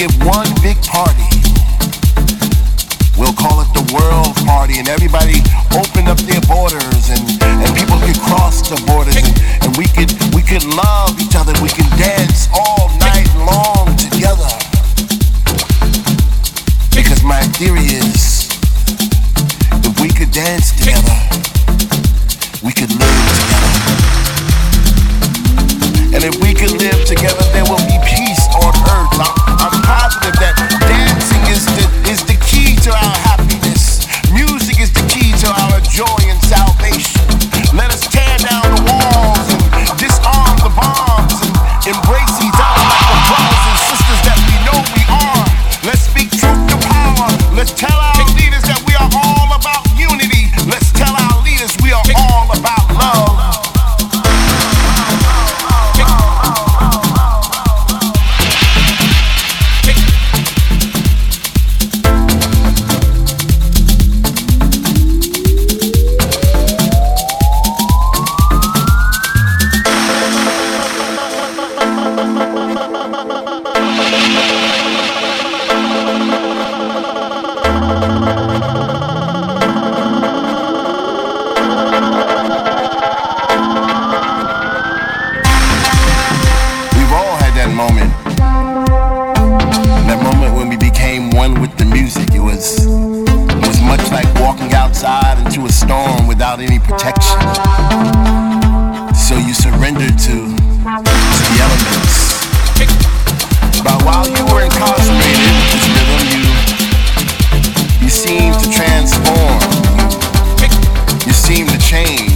give one big party. We'll call it the world party, and everybody open up their borders, and, and people could cross the borders, and, and we could we could love each other. We can dance all night long together. Because my theory is, if we could dance together, we could live together, and if we could live together, there will be peace positive that surrendered to, to the elements. But while you were incarcerated this rhythm, you you seemed to transform. You seemed to change.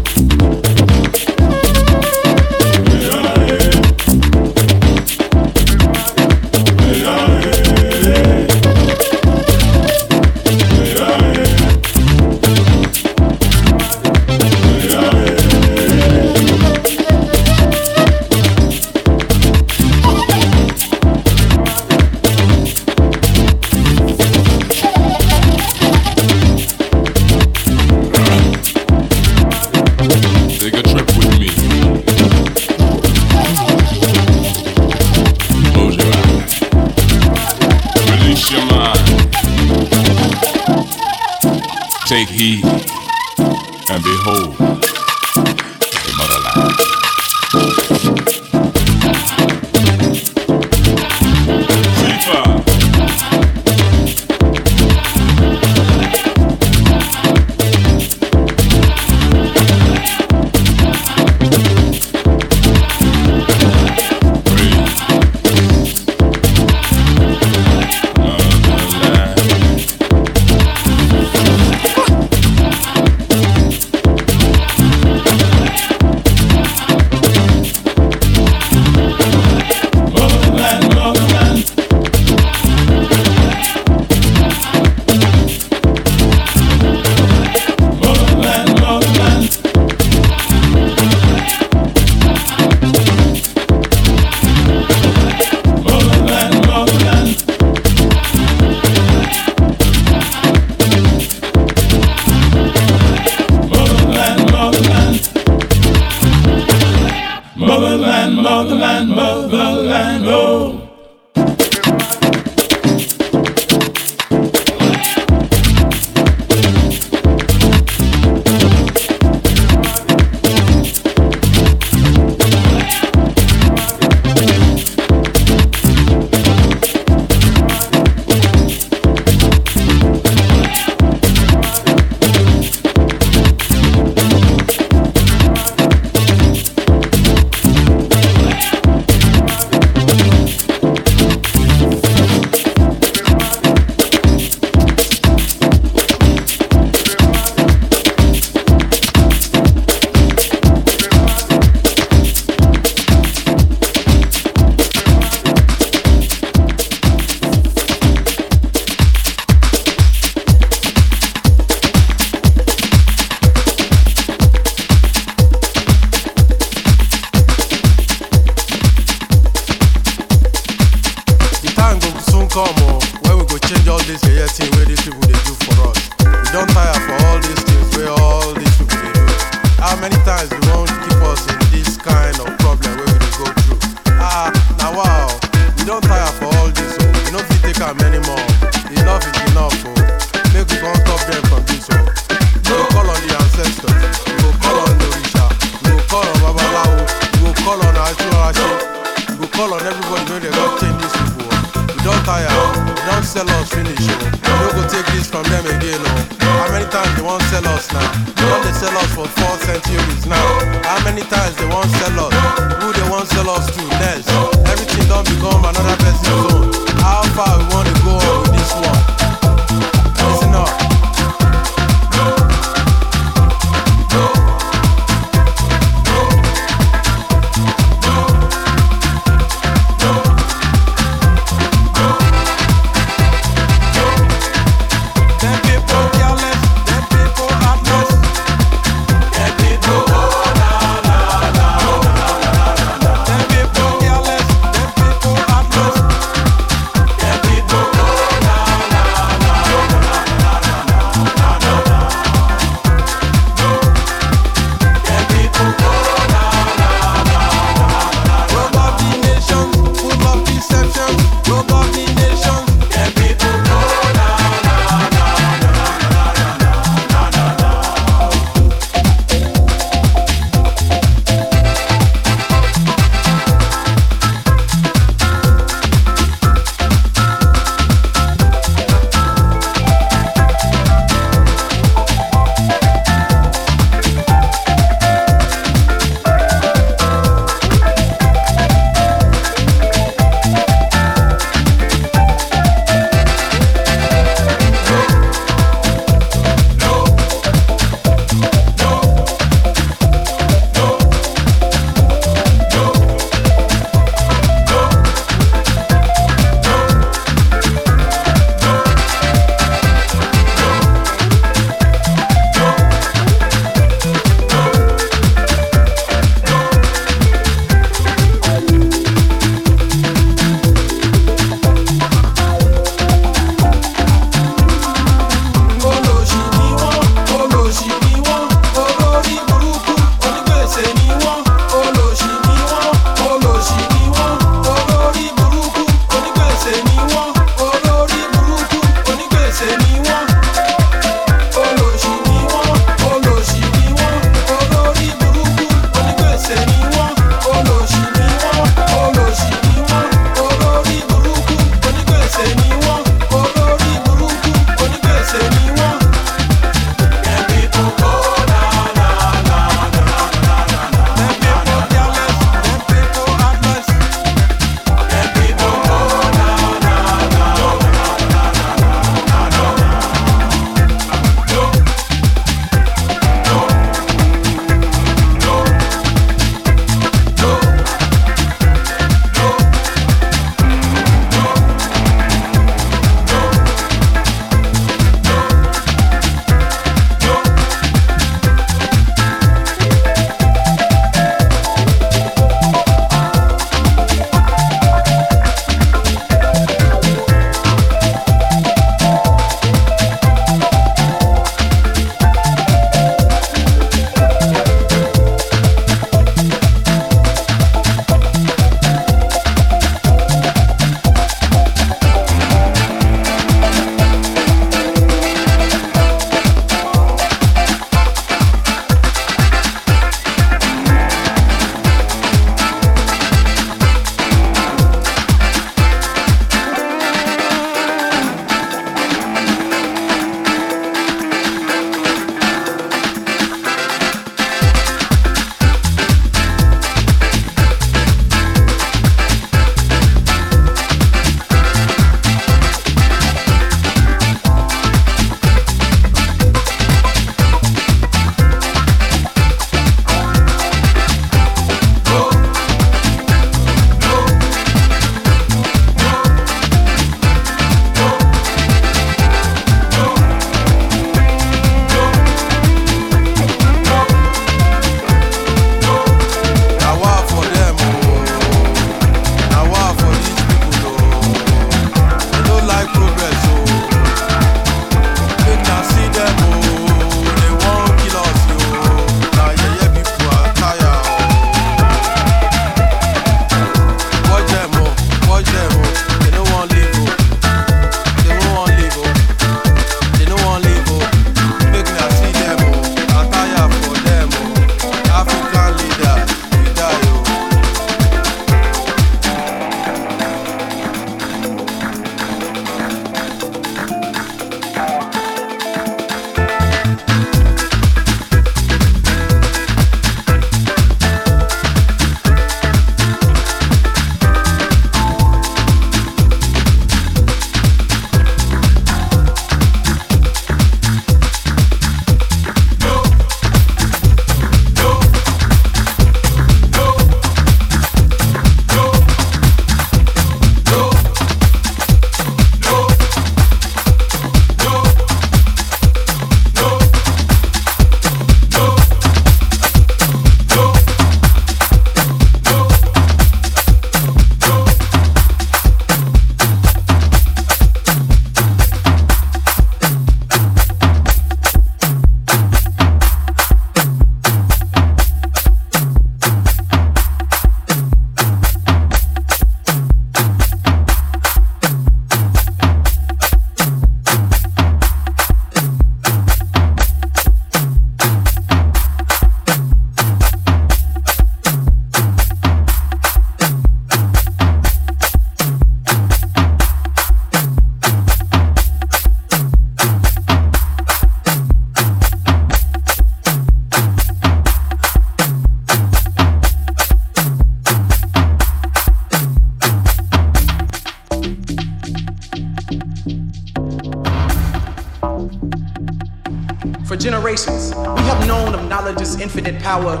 Infinite power,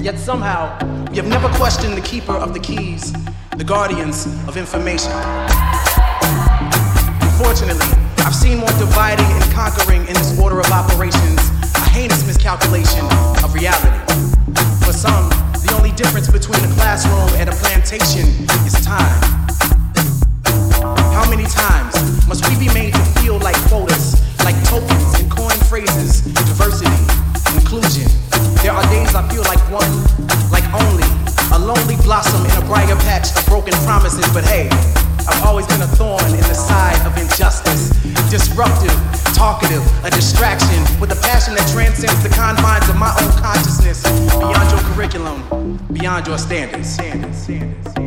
yet somehow we have never questioned the keeper of the keys, the guardians of information. Unfortunately, I've seen more dividing and conquering in this order of operations, a heinous miscalculation of reality. For some, the only difference between a classroom and a plantation is time. How many times must we be made to feel like quotas, like tokens and coin phrases, diversity, inclusion? There are days I feel like one, like only, a lonely blossom in a brighter patch of broken promises, but hey, I've always been a thorn in the side of injustice. Disruptive, talkative, a distraction with a passion that transcends the confines of my own consciousness, beyond your curriculum, beyond your standards. standards, standards,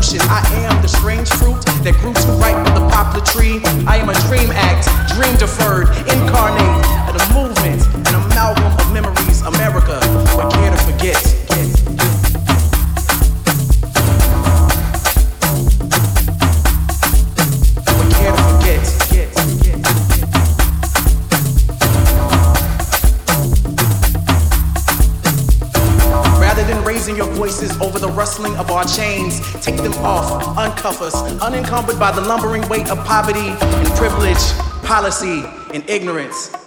I am the strange fruit that grew too ripe for the poplar tree. I am a dream act, dream deferred, incarnate, of a movement, an amalgam of memories. America, what care to forget? Voices over the rustling of our chains, take them off, uncuff us, unencumbered by the lumbering weight of poverty and privilege, policy and ignorance.